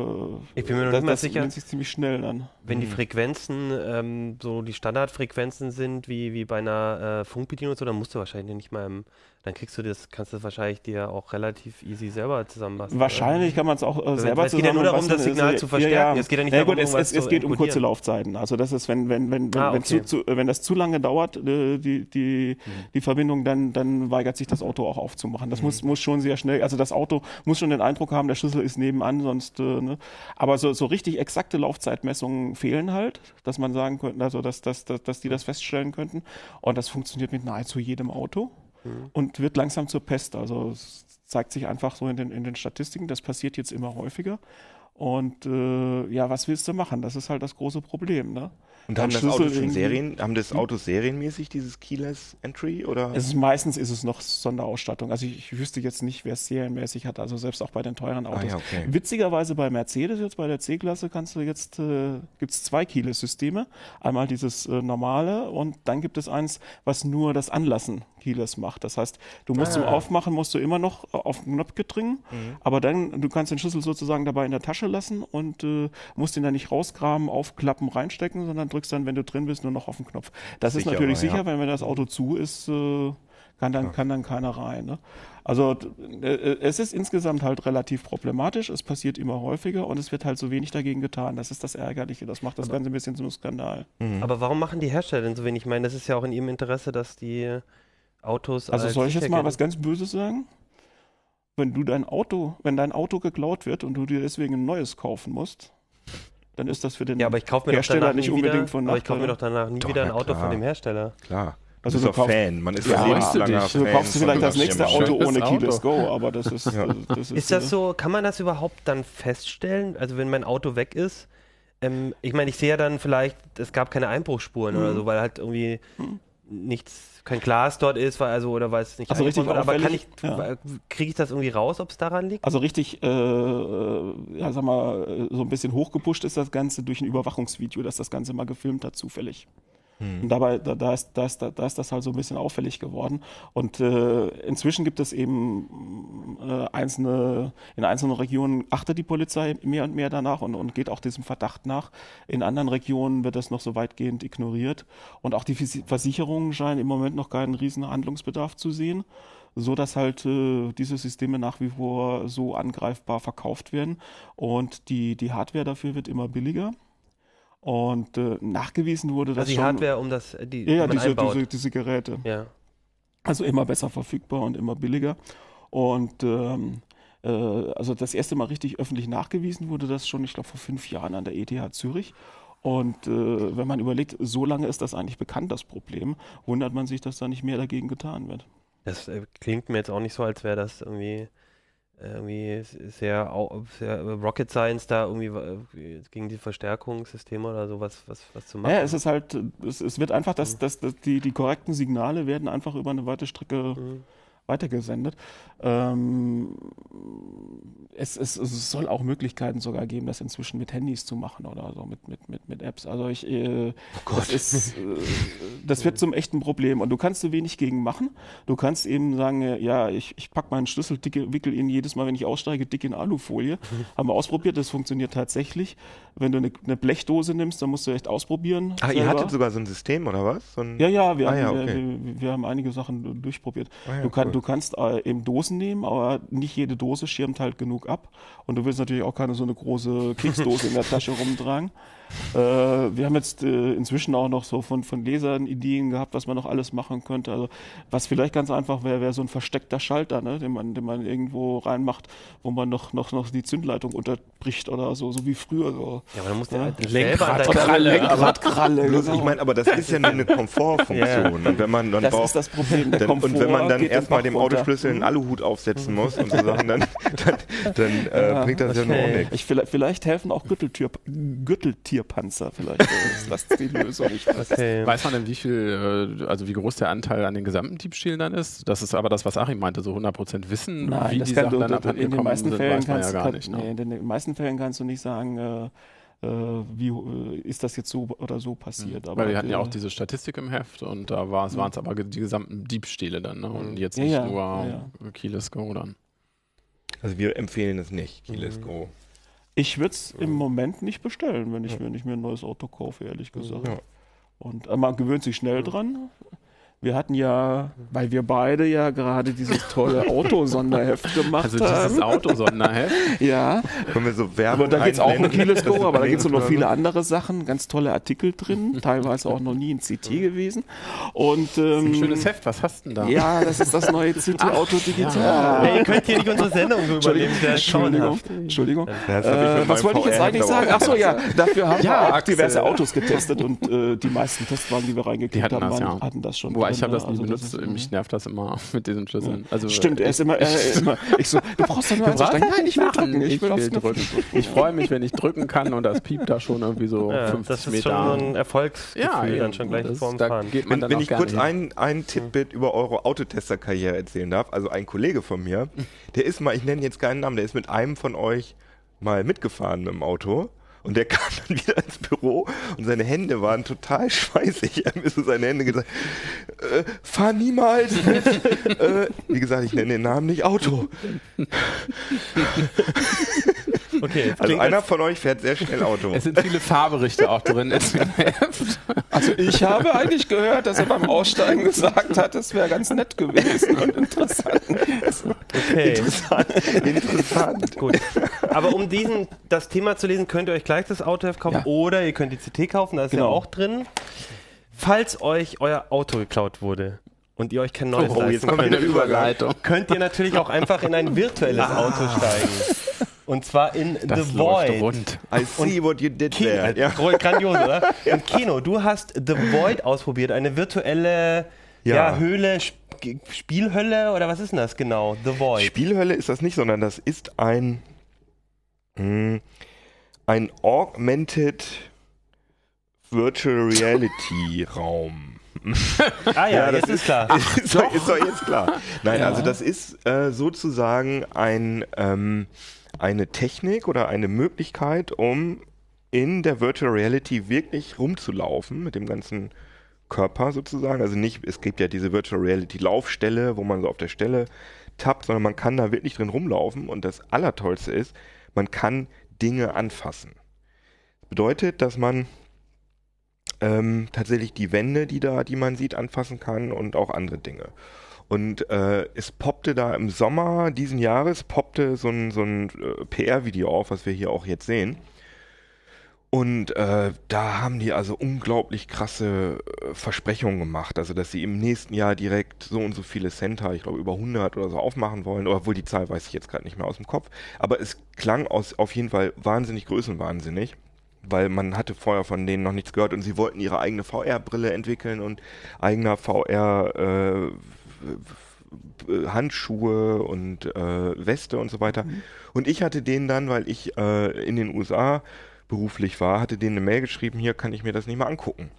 Ich bin mir noch das, nicht mal das sicher. nennt sich ziemlich schnell dann. Wenn Mhm. die Frequenzen ähm, so die Standardfrequenzen sind, wie, wie bei einer äh, Funkbedienung so, dann musst du wahrscheinlich nicht mal im, dann kriegst du das, kannst du das wahrscheinlich dir auch relativ easy selber zusammenbasteln. Wahrscheinlich kann man es auch äh, selber es geht ja nur darum, das zusammenbasteln. Signal Also, zu verstärken. Es geht ja nicht darum, gut, es, es, es geht um kurze. Laufzeiten. Also das ist, wenn, wenn, wenn, wenn, Ah, wenn, okay. zu, zu, wenn das zu lange dauert, äh, die, die, Mhm. die Verbindung, dann, dann weigert sich das Auto auch aufzumachen. Das muss, muss schon sehr schnell, also das Auto muss schon den Eindruck haben, der Schlüssel ist nebenan, sonst, äh, ne? Aber so, so richtig exakte Laufzeitmessungen fehlen halt, dass man sagen könnte, also dass, dass, dass, dass die das feststellen könnten. Und das funktioniert mit nahezu jedem Auto und wird langsam zur Pest. Also es zeigt sich einfach so in den, in den Statistiken, das passiert jetzt immer häufiger. Und äh, ja, was willst du machen? Das ist halt das große Problem. Ne? Und haben das Autos schon Serien, haben das Autos serienmäßig dieses Keyless Entry oder? Es ist, meistens ist es noch Sonderausstattung. Also ich, ich wüsste jetzt nicht, wer es serienmäßig hat, also selbst auch bei den teuren Autos. Ah, ja, okay. Witzigerweise bei Mercedes, jetzt bei der C-Klasse, kannst du jetzt, äh, gibt es zwei Keyless-Systeme. Einmal dieses äh, normale und dann gibt es eins, was nur das Anlassen Keyless macht. Das heißt, du musst zum Ah. Aufmachen, musst du immer noch äh, auf den Knopf gedringen, Mhm. aber dann, du kannst den Schlüssel sozusagen dabei in der Tasche lassen und äh, musst ihn dann nicht rausgraben, aufklappen, reinstecken, sondern drückst dann, wenn du drin bist, nur noch auf den Knopf. Das ist Sicherer, natürlich sicher, ja. wenn, wenn das Auto zu ist, äh, kann dann, kann dann keiner rein. Ne? Also d- äh, es ist insgesamt halt relativ problematisch, es passiert immer häufiger und es wird halt so wenig dagegen getan. Das ist das Ärgerliche, das macht das Ganze ein bisschen zum Skandal. Mhm. Aber warum machen die Hersteller denn so wenig? Ich meine, das ist ja auch in ihrem Interesse, dass die Autos. Also als soll ich jetzt sicher mal was ganz Böses sagen? Wenn du dein Auto, wenn dein Auto geklaut wird und du dir deswegen ein neues kaufen musst, dann ist das für den Ja, aber ich kaufe mir doch Hersteller danach nicht nie unbedingt wieder, von aber ich kaufe mir Nachteil. doch danach nie Doch, wieder ein Auto klar. von dem Hersteller. Klar. Also du du kaufst- Fan. Man ist Ja, du lebenslanger dich? Du Fan kaufst von vielleicht das nächste Auto. Auto ohne Keyless. Go, aber das ist, Ja. das ist, Ist das so, kann man das überhaupt dann feststellen? Also wenn mein Auto weg ist, ähm, ich meine, ich sehe ja dann vielleicht, es gab keine Einbruchsspuren oder Mhm. so, weil halt irgendwie nichts, kein Glas dort ist, weil, also oder weil es nicht Also richtig wurde. aber kann ich, auffällig, kriege ich das irgendwie raus, ob es daran liegt? Also richtig, äh, äh, ja, sag mal, äh, so ein bisschen hochgepusht ist das Ganze durch ein Überwachungsvideo, das das Ganze mal gefilmt hat, zufällig. Und dabei, da, da, ist, da, ist, da ist das halt so ein bisschen auffällig geworden. Und äh, inzwischen gibt es eben äh, einzelne, in einzelnen Regionen achtet die Polizei mehr und mehr danach und, und geht auch diesem Verdacht nach. In anderen Regionen wird das noch so weitgehend ignoriert. Und auch die Versicherungen scheinen im Moment noch keinen riesen Handlungsbedarf zu sehen so dass halt äh, diese Systeme nach wie vor so angreifbar verkauft werden und die, die Hardware dafür wird immer billiger. Und äh, nachgewiesen wurde das Also die schon. Hardware, um das, die, ja, diese, diese, diese Geräte. ja. Also immer besser verfügbar und immer billiger. Und ähm, äh, also das erste Mal richtig öffentlich nachgewiesen wurde das schon, ich glaube, vor fünf Jahren an der ETH Zürich. Und äh, wenn man überlegt, so lange ist das eigentlich bekannt, das Problem, wundert man sich, dass da nicht mehr dagegen getan wird. Das äh, klingt mir jetzt auch nicht so, als wäre das irgendwie, irgendwie sehr, sehr äh, Rocket Science da irgendwie äh, gegen die Verstärkungssysteme oder sowas was, was zu machen. Ja, es ist halt, es, es wird einfach, dass, dass, dass die, die korrekten Signale werden einfach über eine weite Strecke Mhm. Weitergesendet. Ähm, es, es, es soll auch Möglichkeiten sogar geben, das inzwischen mit Handys zu machen oder so, mit, mit, mit, mit Apps. Also ich, äh, das, ist, äh, das wird zum echten Problem und du kannst so wenig gegen machen. Du kannst eben sagen, äh, ja, ich, ich pack meinen Schlüssel, dicke, wickel ihn jedes Mal, wenn ich aussteige, dick in Alufolie. Haben wir ausprobiert, das funktioniert tatsächlich. Wenn du eine, eine Blechdose nimmst, dann musst du echt ausprobieren. Ach, ihr hattet sogar so ein System, oder was? So ein Ja, ja, wir, Ah, haben, ja, wir, okay. wir, wir haben einige Sachen durchprobiert. Ah, ja, du, kann, cool. Du kannst äh, eben Dosen nehmen, aber nicht jede Dose schirmt halt genug ab. Und du willst natürlich auch keine so eine große Keksdose in der Tasche rumtragen. Äh, wir haben jetzt äh, inzwischen auch noch so von, von Lesern Ideen gehabt, was man noch alles machen könnte. Also was vielleicht ganz einfach wäre, wäre so ein versteckter Schalter, ne, den man, den man irgendwo reinmacht, wo man noch, noch, noch die Zündleitung unterbricht oder so, so wie früher so. ja, aber dann musst du Ja. halt selber an deinem Lenkrad- Lenkradkralle. Bloß, genau. ich meine, aber das ist ja nur eine Komfortfunktion. Und wenn man dann das braucht, ist das Problem. Der dann, Komfort und wenn man dann erstmal dem runter. Autoschlüssel einen Aluhut aufsetzen muss und so Sachen, dann, dann, dann äh, Ja, bringt das ja nur okay. nichts. Ich, vielleicht, vielleicht helfen auch Gürteltür, Gürteltierpanzer. Vielleicht ist das die Lösung. Ich weiß. Okay. Weiß man denn, wie viel, äh, also wie groß der Anteil an den gesamten Diebstählen dann ist? Das ist aber das, was Achim meinte, so 100% wissen, Nein, wie das die kann, Sachen du, dann du, abhanden in den meisten sind, Fällen kannst ja gar kann, nicht. nee, Ne? in den meisten Fällen kannst du nicht sagen, äh, äh, wie äh, ist das jetzt so oder so passiert. Aber Weil wir hatten ja auch diese Statistik im Heft und da waren es aber ge- die gesamten Diebstähle dann ne? und jetzt Ja, nicht ja, nur ja, Keyless Go dann. Also wir empfehlen es nicht, Keyless Go. Ich würde es im Moment nicht bestellen, wenn ich, wenn ich mir ein neues Auto kaufe, ehrlich gesagt. Ja. Und äh, man gewöhnt sich schnell dran. Wir hatten ja, weil wir beide ja gerade dieses tolle Auto-Sonderheft gemacht Also dieses haben. Auto-Sonderheft. Ja, Können wir so Werbung aber da geht es auch um Das Go, aber da gibt es noch viele andere Sachen, ganz tolle Artikel drin, teilweise auch noch nie in CT gewesen. Und ähm, Ein schönes Heft, was hast du denn da? Ja, das ist das neue CT Auto Digital. Hey, ihr könnt hier nicht unsere Sendung so übernehmen. Entschuldigung, Entschuldigung. Ja, das Äh, was wollte ich jetzt eigentlich sagen? auch Ach so, ja, dafür haben Ja, wir auch diverse Autos getestet und äh, die meisten Testwagen, die wir reingekriegt haben, das, waren, ja. hatten das schon. Wobei drin, ich habe das nie Also benutzt, ist- mich nervt das immer mit diesen Schlüsseln. Also, Stimmt, er ist immer, er ist immer, ich so, du brauchst doch nur eins drücken. Nein, ich will drücken, ich will Knopf drücken. Ich freue mich, wenn ich drücken kann und das piept da schon irgendwie so Ja, 50 das ist Meter. schon so ein Erfolgsgefühl ja, dann eben. schon gleich das, vorm da Fahren. geht man Wenn, dann wenn auch ich kurz ein, ein Tippbit über eure Autotester-Karriere erzählen darf, also ein Kollege von mir, der ist mal, ich nenne jetzt keinen Namen, der ist mit einem von euch mal mitgefahren mit dem Auto und der kam dann wieder ins Büro und seine Hände waren total schweißig. Er hat mir so seine Hände gesagt, äh, fahr niemals äh, wie gesagt, ich nenne den Namen nicht Auto. Okay, Also einer von euch fährt sehr schnell Auto. Es sind viele Fahrberichte auch drin. Also ich habe eigentlich gehört, dass er beim Aussteigen gesagt hat, es wäre ganz nett gewesen und interessant. okay. Interessant. Interessant. Gut. Aber um diesen, das Thema zu lesen, könnt ihr euch gleich das Autoheft kaufen Ja. oder ihr könnt die CT kaufen, da ist ja Genau. auch drin. Falls euch euer Auto geklaut wurde und ihr euch kein neues Oh, leisten könnt, Überleitung. könnt ihr natürlich auch einfach in ein virtuelles Auto steigen. Und zwar in Das The Void. rund. I see what you did Kino, there. Ja. Gro- Grandios, oder? Und Kino, du hast The Void ausprobiert, eine virtuelle ja. Ja. Höhle, Sp Spielhölle oder was ist denn das genau? The Void. Spielhölle ist das nicht, sondern das ist ein, mh, ein Augmented Virtual Reality Raum. ah ja, das jetzt ist klar. ist, doch, ist doch jetzt klar. Nein, also das ist äh, sozusagen ein, ähm, eine Technik oder eine Möglichkeit, um in der Virtual Reality wirklich rumzulaufen mit dem ganzen Körper sozusagen. Also nicht, es gibt ja diese Virtual Reality Laufstelle, wo man so auf der Stelle tappt, sondern man kann da wirklich drin rumlaufen und das Allertollste ist, man kann Dinge anfassen. Bedeutet, dass man ähm, tatsächlich die Wände, die da, die man sieht, anfassen kann und auch andere Dinge. Und äh, es poppte da im Sommer diesen Jahres, poppte so ein, so ein äh, PR-Video auf, was wir hier auch jetzt sehen. Und äh, da haben die also unglaublich krasse äh, Versprechungen gemacht. Also, dass sie im nächsten Jahr direkt so und so viele Center, ich glaube über 100 oder so, aufmachen wollen. Obwohl die Zahl weiß ich jetzt gerade nicht mehr aus dem Kopf. Aber es klang aus, auf jeden Fall wahnsinnig größenwahnsinnig. Weil man hatte vorher von denen noch nichts gehört und sie wollten ihre eigene VR-Brille entwickeln und eigener VR äh, Handschuhe und äh, Weste und so weiter. Und ich hatte denen dann, weil ich äh, in den USA beruflich war, hatte denen eine Mail geschrieben, hier kann ich mir das nicht mal angucken.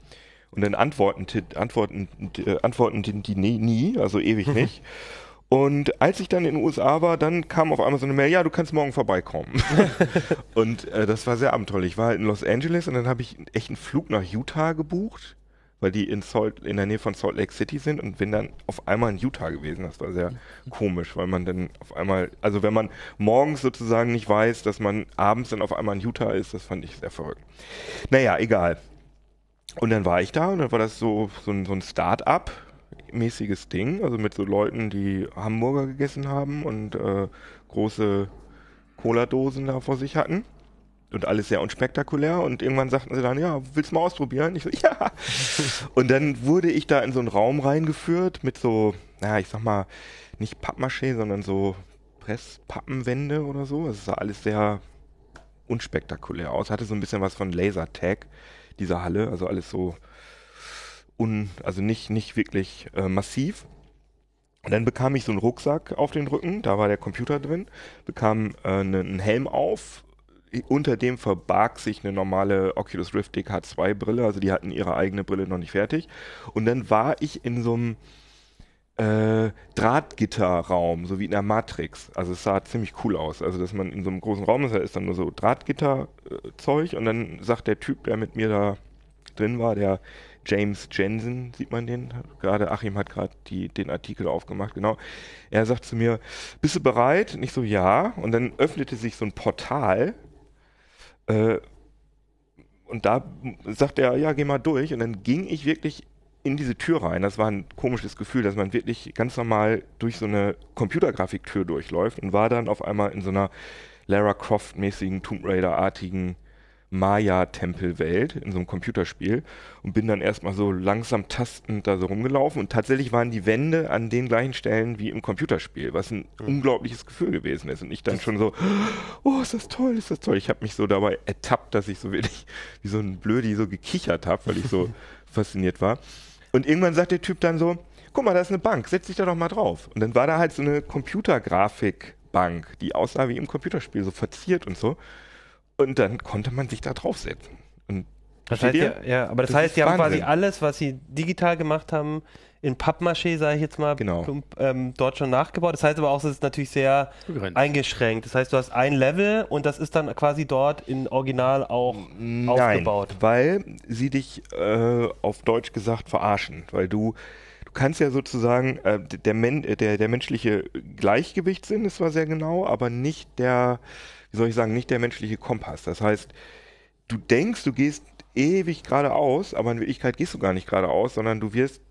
Und dann antworten, antworten, äh, antworten die die nie, nie, also ewig nicht. Und als ich dann in den USA war, dann kam auf einmal so eine Mail, ja, du kannst morgen vorbeikommen. und äh, das war sehr abenteuerlich. Ich war halt in Los Angeles und dann habe ich echt einen Flug nach Utah gebucht, weil die in, Salt, in der Nähe von Salt Lake City sind und bin dann auf einmal in Utah gewesen. Das war sehr komisch, weil man dann auf einmal, also wenn man morgens sozusagen nicht weiß, dass man abends dann auf einmal in Utah ist, das fand ich sehr verrückt. Naja, egal. Und dann war ich da und dann war das so, so ein, so ein Start-up mäßiges Ding, also mit so Leuten, die Hamburger gegessen haben und äh, große Cola-Dosen da vor sich hatten. Und alles sehr unspektakulär. Und irgendwann sagten sie dann, ja, willst du mal ausprobieren? Ich so, ja. Und dann wurde ich da in so einen Raum reingeführt mit so, naja, ich sag mal, nicht Pappmaché, sondern so Presspappenwände oder so. Es sah alles sehr unspektakulär aus. Hatte so ein bisschen was von Lasertag, dieser Halle. Also alles so un, also nicht, nicht wirklich äh, massiv. Und dann bekam ich so einen Rucksack auf den Rücken, da war der Computer drin, bekam äh, ne, einen Helm auf, unter dem verbarg sich eine normale Oculus Rift DK2 Brille, also die hatten ihre eigene Brille noch nicht fertig. Und dann war ich in so einem äh, Drahtgitterraum, so wie in der Matrix. Also es sah ziemlich cool aus. Also dass man in so einem großen Raum ist, da ist dann nur so Drahtgitterzeug und dann sagt der Typ, der mit mir da drin war, der James Jensen, sieht man den? Gerade Achim hat gerade den Artikel aufgemacht, genau. Er sagt zu mir, bist du bereit? Und ich so, ja. Und dann öffnete sich so ein Portal. Äh, und da sagt er, ja, geh mal durch. Und dann ging ich wirklich in diese Tür rein. Das war ein komisches Gefühl, dass man wirklich ganz normal durch so eine Computergrafiktür durchläuft und war dann auf einmal in so einer Lara Croft-mäßigen, Tomb Raider-artigen Maya-Tempelwelt in so einem Computerspiel und bin dann erstmal so langsam tastend da so rumgelaufen und tatsächlich waren die Wände an den gleichen Stellen wie im Computerspiel, was ein mhm. unglaubliches Gefühl gewesen ist und ich dann schon so, oh, ist das toll, ist das toll. Ich habe mich so dabei ertappt, dass ich so wirklich wie so ein Blödi so gekichert habe, weil ich so fasziniert war. Und irgendwann sagt der Typ dann so, guck mal, da ist eine Bank, setz dich da doch mal drauf. Und dann war da halt so eine Computergrafikbank, die aussah wie im Computerspiel, so verziert und so. Und dann konnte man sich da draufsetzen. Und das heißt, ja, ja, aber das, das heißt, die haben quasi alles, was sie digital gemacht haben, in Pappmaché, sage ich jetzt mal, genau. plump, ähm, dort schon nachgebaut. Das heißt aber auch, es ist natürlich sehr Begrenzt. eingeschränkt. Das heißt, du hast ein Level und das ist dann quasi dort in Original auch Nein, aufgebaut. weil sie dich äh, auf Deutsch gesagt verarschen, weil du du kannst ja sozusagen äh, der, Men der, der menschliche Gleichgewichtssinn ist zwar sehr genau, aber nicht der wie soll ich sagen, nicht der menschliche Kompass. Das heißt, du denkst, du gehst ewig geradeaus, aber in Wirklichkeit gehst du gar nicht geradeaus, sondern du wirst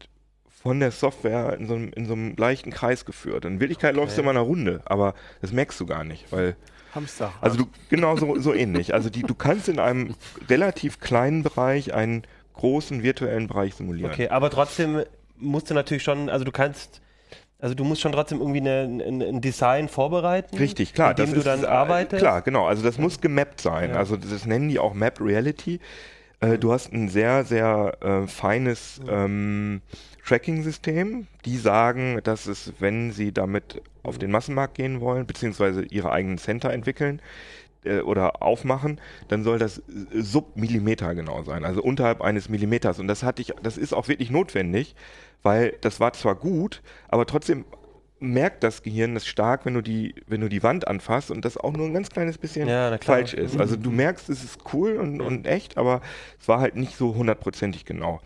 von der Software in so einem, in so einem leichten Kreis geführt. In Wirklichkeit okay. läufst du immer eine Runde, aber das merkst du gar nicht, weil Hamster. Also du, genau so, so ähnlich. Also die, du kannst in einem relativ kleinen Bereich einen großen virtuellen Bereich simulieren. Okay, aber trotzdem musst du natürlich schon, also du kannst Also du musst schon trotzdem irgendwie eine, ein, ein Design vorbereiten. Richtig, klar. Mit dem du dann äh, arbeitest. Klar, genau. Also das muss gemappt sein. Ja. Also das nennen die auch Map Reality. Äh, du hast ein sehr, sehr äh, feines ähm, Tracking-System. Die sagen, dass es, wenn sie damit auf den Massenmarkt gehen wollen, beziehungsweise ihre eigenen Center entwickeln, äh, oder aufmachen, dann soll das Submillimeter genau sein, also unterhalb eines Millimeters. Und das hatte ich, das ist auch wirklich notwendig, weil das war zwar gut, aber trotzdem merkt das Gehirn das stark, wenn du die, wenn du die Wand anfasst und das auch nur ein ganz kleines bisschen Ja, falsch ist. Also du merkst, es ist cool und, und echt, aber es war halt nicht so hundertprozentig genau.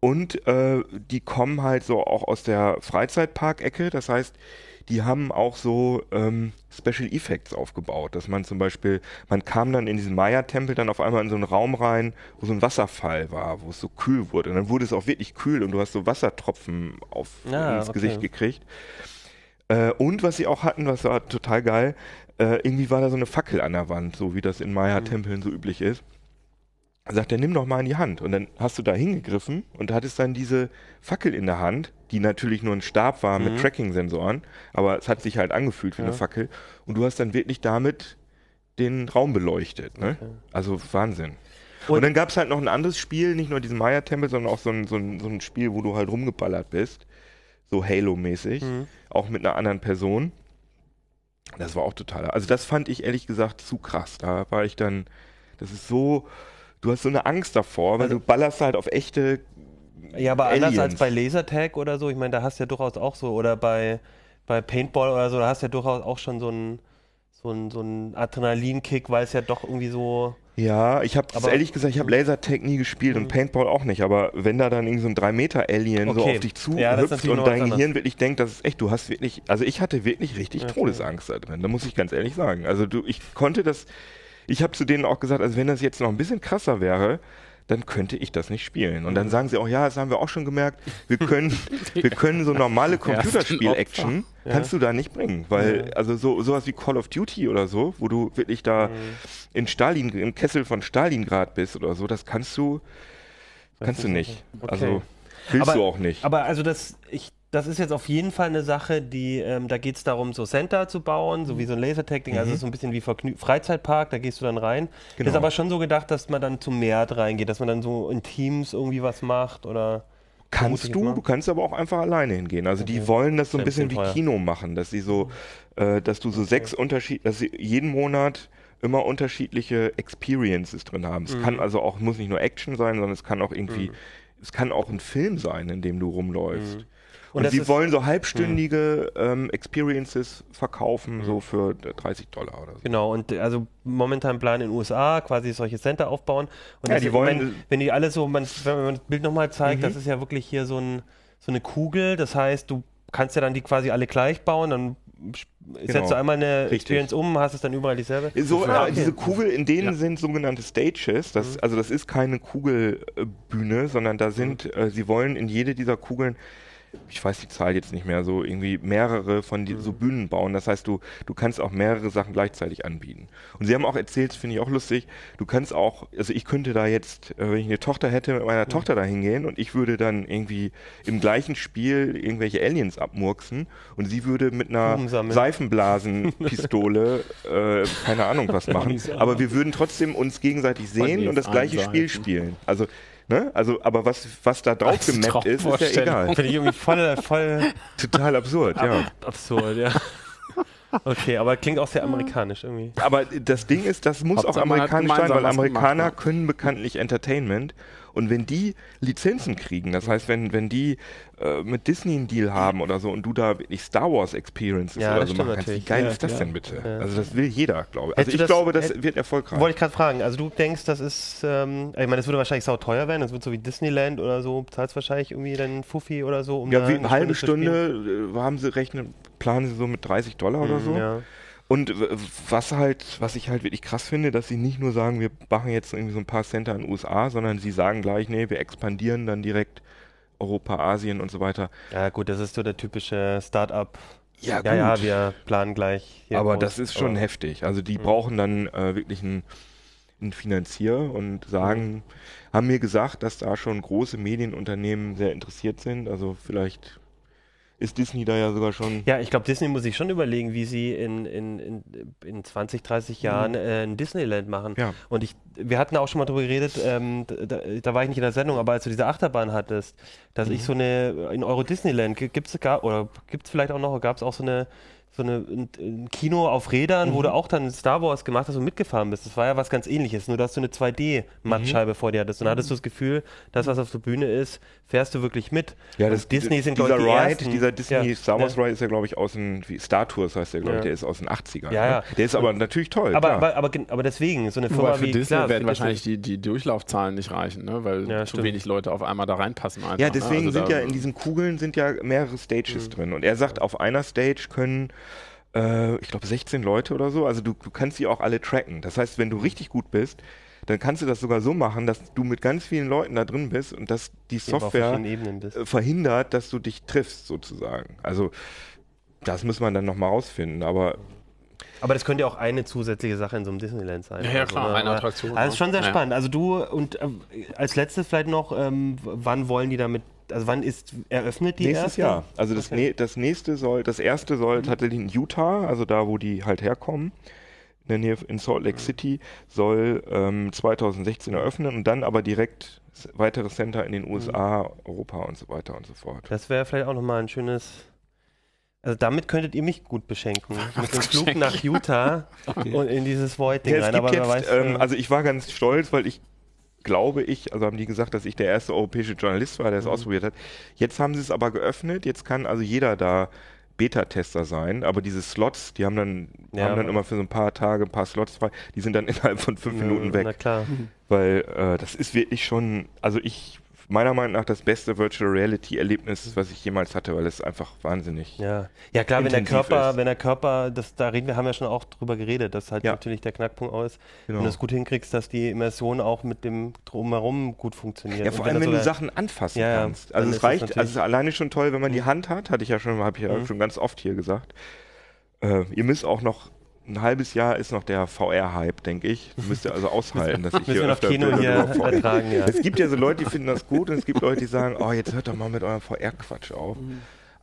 Und äh, die kommen halt so auch aus der Freizeitpark-Ecke. Das heißt, die haben auch so ähm, Special Effects aufgebaut, dass man zum Beispiel, man kam dann in diesen Maya-Tempel dann auf einmal in so einen Raum rein, wo so ein Wasserfall war, wo es so kühl wurde. Und dann wurde es auch wirklich kühl und du hast so Wassertropfen auf Ah, ins okay. Gesicht gekriegt. Äh, und was sie auch hatten, was war total geil, äh, irgendwie war da so eine Fackel an der Wand, so wie das in Maya-Tempeln so üblich ist. Sagt er, nimm doch mal in die Hand. Und dann hast du da hingegriffen und hattest dann diese Fackel in der Hand, die natürlich nur ein Stab war mit Mhm. Tracking-Sensoren, aber es hat sich halt angefühlt wie Ja. eine Fackel. Und du hast dann wirklich damit den Raum beleuchtet. Ne? Okay. Also Wahnsinn. Und, Und- dann gab es halt noch ein anderes Spiel, nicht nur diesen Maya-Tempel, sondern auch so ein, so, ein, so ein Spiel, wo du halt rumgeballert bist. So Halo-mäßig. Mhm. Auch mit einer anderen Person. Das war auch total. Also das fand ich ehrlich gesagt zu krass. Da war ich dann, das ist so, du hast so eine Angst davor, weil Also- du ballerst halt auf echte. Ja, aber anders als Aliens. bei Lasertag oder so, ich meine, da hast du ja durchaus auch so, oder bei, bei Paintball oder so, da hast du ja durchaus auch schon so einen so einen- so einen Adrenalinkick, weil es ja doch irgendwie so. Ja, ich habe Aber- ehrlich gesagt, ich habe Lasertag nie gespielt und Mhm. Paintball auch nicht, aber wenn da dann irgendwie so ein 3 Meter Alien so Okay. auf dich zu Ja, hüpft und dein. Gehirn wirklich denkt, das ist echt, du hast wirklich, also ich hatte wirklich richtig Okay. Todesangst da drin, da muss ich ganz ehrlich sagen. Also du, ich konnte das, ich habe zu denen auch gesagt, also wenn das jetzt noch ein bisschen krasser wäre, dann könnte ich das nicht spielen. Mhm. Und dann sagen sie auch, ja, das haben wir auch schon gemerkt, wir können, wir können so normale Computerspiel-Action, Ja. kannst du da nicht bringen, weil, also so, sowas wie Call of Duty oder so, wo du wirklich da Mhm. in Stalin, im Kessel von Stalingrad bist oder so, das kannst du, kannst du ich nicht. Okay. Also willst Aber- du auch nicht. Aber also das, ich, das ist jetzt auf jeden Fall eine Sache, die, ähm, da geht es darum, so Center zu bauen, so wie so ein Lasertag-Ding, also so ein bisschen wie Vergnü Freizeitpark, da gehst du dann rein. Mhm. Genau. Ist aber schon so gedacht, dass man dann zum Mehrd reingeht, dass man dann so in Teams irgendwie was macht oder. Kannst du, du kannst aber auch einfach alleine hingehen. Also die Okay. wollen das so ein bisschen ein wie bisschen teuer. Kino machen, dass sie so, äh, dass du so sechs Unterschied, dass sie jeden Monat immer unterschiedliche Experiences drin haben. Es Mhm. kann also auch, muss nicht nur Action sein, sondern es kann auch irgendwie, es kann auch ein Film sein, in dem du rumläufst. Mhm. Und, das sie ist- wollen so halbstündige ähm, Experiences verkaufen, so für 30 Dollar oder so. Genau, und also momentan planen in den USA quasi solche Center aufbauen. Und Ja, die ich wollen- mein, wenn die alle so, man, wenn man das Bild nochmal zeigt, Mhm. das ist ja wirklich hier so, ein, so eine Kugel. Das heißt, du kannst ja dann die quasi alle gleich bauen, dann setzt du einmal eine Richtig. Experience um, hast es dann überall dieselbe. So, Ah, äh, diese Kugel, in denen Ja. sind sogenannte Stages. Das, Also das ist keine Kugelbühne, sondern da sind, äh, sie wollen in jede dieser Kugeln, ich weiß die Zahl jetzt nicht mehr, so irgendwie mehrere von die, so Bühnen bauen. Das heißt, du, du kannst auch mehrere Sachen gleichzeitig anbieten. Und sie haben auch erzählt, das finde ich auch lustig, du kannst auch, also ich könnte da jetzt, äh, wenn ich eine Tochter hätte, mit meiner Tochter da hingehen und ich würde dann irgendwie im gleichen Spiel irgendwelche Aliens abmurksen und sie würde mit einer. Seifenblasenpistole, äh, keine Ahnung was machen. Aber wir würden trotzdem uns gegenseitig sehen und das gleiche. Spiel spielen. Also, ne? Also, aber was, was da drauf Als gemappt ist, ist ja egal. Finde ich irgendwie voll, voll Total absurd, ja. absurd, ja. Okay, aber klingt auch sehr amerikanisch irgendwie. Aber das Ding ist, das muss auch Hauptsache, hat amerikanisch sein, weil Amerikaner gemacht, ne? können bekanntlich Entertainment. Und wenn die Lizenzen kriegen, das heißt, wenn, wenn die äh, mit Disney einen Deal haben oder so und du da wirklich Star Wars Experiences Ja, oder so machen kannst, wie geil Ja, ist das klar. denn bitte? Ja. Also das will jeder, glaube ich. Also ich das- glaube, das hätt- wird erfolgreich. Wollte ich gerade fragen, also du denkst, das ist, ähm, ich meine, das würde wahrscheinlich sau teuer werden, das wird so wie Disneyland oder so, zahlst wahrscheinlich irgendwie dann Fuffi oder so, um Ja, da wie eine halbe zu spielen. Stunde äh, haben sie rechnen, planen sie so mit 30 Dollar oder Mhm, so. Ja. Und was halt, was ich halt wirklich krass finde, dass sie nicht nur sagen, wir machen jetzt irgendwie so ein paar Center in den USA, sondern sie sagen gleich, nee, wir expandieren dann direkt Europa, Asien und so weiter. ja, gut, das ist so der typische Start-up. Ja, Ja, ja, wir planen gleich. aber groß, das ist schon aber- heftig. Also die Mhm. brauchen dann äh, wirklich einen, einen Finanzier und sagen, haben mir gesagt, dass da schon große Medienunternehmen sehr interessiert sind. Also vielleicht ist Disney da ja sogar schon. Ja, ich glaube, Disney muss sich schon überlegen, wie sie in, in, in, in 20, 30 Jahren äh, ein Disneyland machen. Ja. Und ich, wir hatten auch schon mal drüber geredet, ähm, da, da war ich nicht in der Sendung, aber als du diese Achterbahn hattest, dass ich so eine, in Euro Disneyland, gibt es oder gibt es vielleicht auch noch, gab es auch so eine, so eine, ein, ein Kino auf Rädern, wo du auch dann Star Wars gemacht hast und mitgefahren bist. Das war ja was ganz ähnliches, nur dass du eine 2D-Mattscheibe vor dir hattest. Und da hattest du das Gefühl, das, was auf der Bühne ist, fährst du wirklich mit. Ja, Und das, Disney sind, dieser glaube ich, die Ride, ersten. dieser Disney Ja. Star Wars Ja. Ride ist ja, glaube ich, aus den wie Star Tours heißt der, glaube Ja. ich, der ist aus den 80ern. Ja, ja. Ne? Der ist aber natürlich toll. Aber, klar. aber, aber, aber deswegen, so eine Wobei Firma für wie Disney klar, werden für wahrscheinlich die, die Durchlaufzahlen nicht reichen, ne? weil Ja, zu stimmt. wenig Leute auf einmal da reinpassen. Einfach, ja, deswegen ne? also sind ja in diesen Kugeln sind ja mehrere Stages Mhm. drin. Und er sagt, auf einer Stage können, äh, ich glaube, 16 Leute oder so. Also du, du kannst sie auch alle tracken. Das heißt, wenn du richtig gut bist, dann kannst du das sogar so machen, dass du mit ganz vielen Leuten da drin bist und dass die Software äh, verhindert, dass du dich triffst, sozusagen. Also das muss man dann nochmal rausfinden. Aber Aber das könnte ja auch eine zusätzliche Sache in so einem Disneyland sein. Ja, ja, Also, klar, ne? eine Attraktion, Also das ist schon sehr ja. spannend. Also du und äh, als letztes vielleicht noch, ähm, wann wollen die damit, also wann ist eröffnet die nächstes erste? Jahr. Also das, Okay. das nächste soll, das erste soll tatsächlich in Utah, also da, wo die halt herkommen, in der Nähe in Salt Lake City, soll ähm, 2016 eröffnen und dann aber direkt weitere Center in den USA, Europa und so weiter und so fort. Das wäre vielleicht auch nochmal ein schönes. Also damit könntet ihr mich gut beschenken. Mit dem Flug nach Utah und in dieses Void-Ding Ja, rein. Aber jetzt, weiß. ähm, äh, also ich war ganz stolz, weil ich glaube ich, also haben die gesagt, dass ich der erste europäische Journalist war, der Mhm. es ausprobiert hat. Jetzt haben sie es aber geöffnet, jetzt kann also jeder da Beta-Tester sein, aber diese Slots, die haben dann, Ja, haben dann immer für so ein paar Tage ein paar Slots frei, die sind dann innerhalb von fünf Minuten Na weg, klar. weil äh, das ist wirklich schon, also ich, meiner Meinung nach das beste Virtual Reality Erlebnis, was ich jemals hatte, weil es einfach wahnsinnig. Ja, ja klar, wenn der Körper, ist. wenn der Körper, das, da reden wir, haben wir schon auch drüber geredet, dass halt Ja. natürlich der Knackpunkt aus, Genau. wenn du es gut hinkriegst, dass die Immersion auch mit dem Drumherum gut funktioniert. Ja, vor allem, wenn du Sachen anfassen Ja, ja, kannst. Also es reicht, natürlich- also es ist alleine schon toll, wenn man die Hand hat, hatte ich ja schon, habe ich ja Mhm. schon ganz oft hier gesagt. Äh, ihr müsst auch noch ein halbes Jahr ist noch der VR-Hype, denke ich. Müsst ihr also aushalten, dass ich Müssen hier öfter Kino hier ertragen, ja. Es gibt ja so Leute, die finden das gut und es gibt Leute, die sagen, oh, jetzt hört doch mal mit eurem VR-Quatsch auf.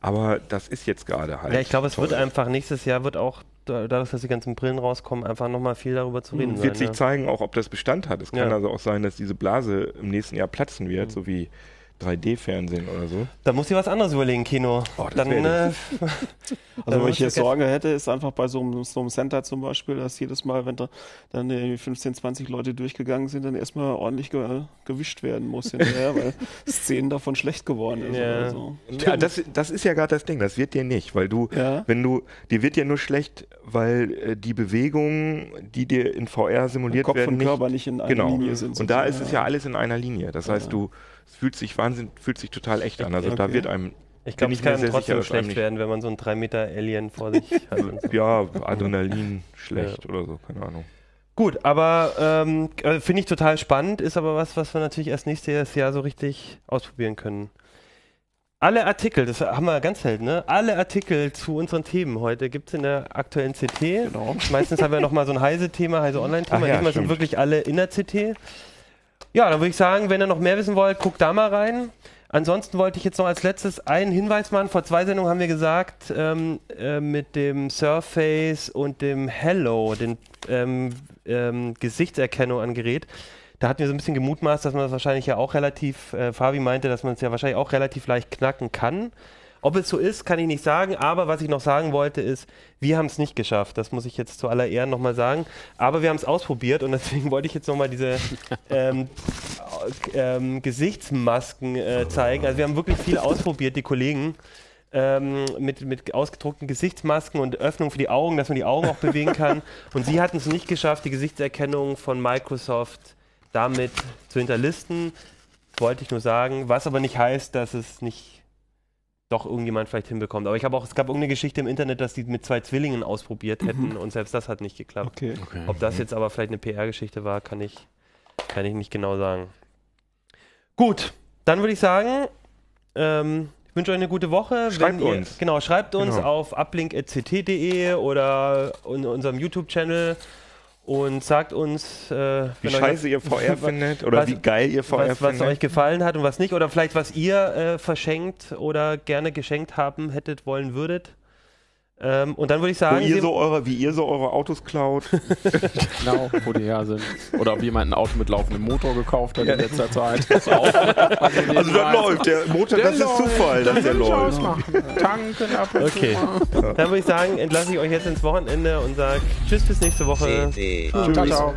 Aber das ist jetzt gerade halt. Mhm. Ja, ich glaube, es toll. wird einfach nächstes Jahr wird auch da- dadurch, dass die ganzen Brillen rauskommen, einfach nochmal viel darüber zu reden wird sein. sich ja. zeigen, auch ob das Bestand hat. Es kann Ja. also auch sein, dass diese Blase im nächsten Jahr platzen wird, so wie 3D-Fernsehen oder so. Da muss ich was anderes überlegen, Kino. Oh, das Dann, äh, Also, wo ich jetzt. Sorge hätte, ist einfach bei so einem, so einem Center zum Beispiel, dass jedes Mal, wenn da dann irgendwie 15, 20 Leute durchgegangen sind, dann erstmal ordentlich ge gewischt werden muss hinterher, weil Szenen davon schlecht geworden ist. Ja. So. Ja, das, das ist ja gerade das Ding, das wird dir nicht, weil du, Ja. wenn du, dir wird ja nur schlecht, weil äh, die Bewegungen, die dir in VR simuliert Kopf werden, und nicht, Körper nicht in einer genau. Linie sind. Und da ist sozusagen. es ja alles in einer Linie. Das heißt, du, es fühlt sich Wahnsinn, fühlt sich total echt an. Also da Okay. wird einem, ich glaube, es kann sehr trotzdem sicher, schlecht nicht- werden, wenn man so einen 3 Meter Alien vor sich hat. so. ja, Adrenalin schlecht oder so, keine Ahnung. Gut, aber ähm, äh, finde ich total spannend, ist aber was, was wir natürlich erst nächstes Jahr so richtig ausprobieren können. Alle Artikel, das haben wir ganz selten, ne? Alle Artikel zu unseren Themen heute gibt es in der aktuellen CT. Genau. Meistens haben wir nochmal so ein Heise-Thema, Heise-Online-Thema. Ach ja, Diesmal sind stimmt. wirklich alle in der CT. Ja, dann würde ich sagen, wenn ihr noch mehr wissen wollt, guckt da mal rein. Ansonsten wollte ich jetzt noch als letztes einen Hinweis machen. Vor zwei Sendungen haben wir gesagt, ähm, äh, mit dem Surface und dem Hello, den ähm, ähm, Gesichtserkennung an Gerät, da hatten wir so ein bisschen gemutmaßt, dass man das wahrscheinlich ja auch relativ, äh, Fabi meinte, dass man es ja wahrscheinlich auch relativ leicht knacken kann. Ob es so ist, kann ich nicht sagen, aber was ich noch sagen wollte ist, wir haben es nicht geschafft. Das muss ich jetzt zu aller Ehren nochmal sagen. Aber wir haben es ausprobiert und deswegen wollte ich jetzt nochmal diese ähm, ähm, Gesichtsmasken äh, zeigen. Also wir haben wirklich viel ausprobiert, die Kollegen. Ähm, mit, mit ausgedruckten Gesichtsmasken und Öffnung für die Augen, dass man die Augen auch bewegen kann. Und sie hatten es nicht geschafft, die Gesichtserkennung von Microsoft damit zu hinterlisten. Wollte ich nur sagen, was aber nicht heißt, dass es nicht doch irgendjemand vielleicht hinbekommt. Aber ich habe auch, es gab irgendeine Geschichte im Internet, dass die mit zwei Zwillingen ausprobiert hätten und selbst das hat nicht geklappt. Okay. Ob das jetzt aber vielleicht eine PR-Geschichte war, kann ich, kann ich nicht genau sagen. Gut, dann würde ich sagen, ähm, ich wünsche euch eine gute Woche. Schreibt ihr, uns. Genau, schreibt uns Genau. auf uplink.ct.de oder in unserem YouTube-Channel. Und sagt uns, äh, Wie euch scheiße ihr VR findet oder was- wie geil ihr VR was, was findet. euch gefallen hat und was nicht oder vielleicht was ihr äh, verschenkt oder gerne geschenkt haben hättet wollen würdet. Ähm, und dann würde ich wo sagen, ihr Sie- so eure, wie ihr so eure Autos klaut. Genau, wo die her sind. Oder ob jemand ein Auto mit laufendem Motor gekauft hat in letzter Zeit. Ich Also das läuft, der Motor, Der das ist läuft. Zufall, dass der läuft. Tanken ab und Okay. dann würde ich sagen, entlasse ich euch jetzt ins Wochenende und sage Tschüss bis nächste Woche. CD. Ciao, ciao.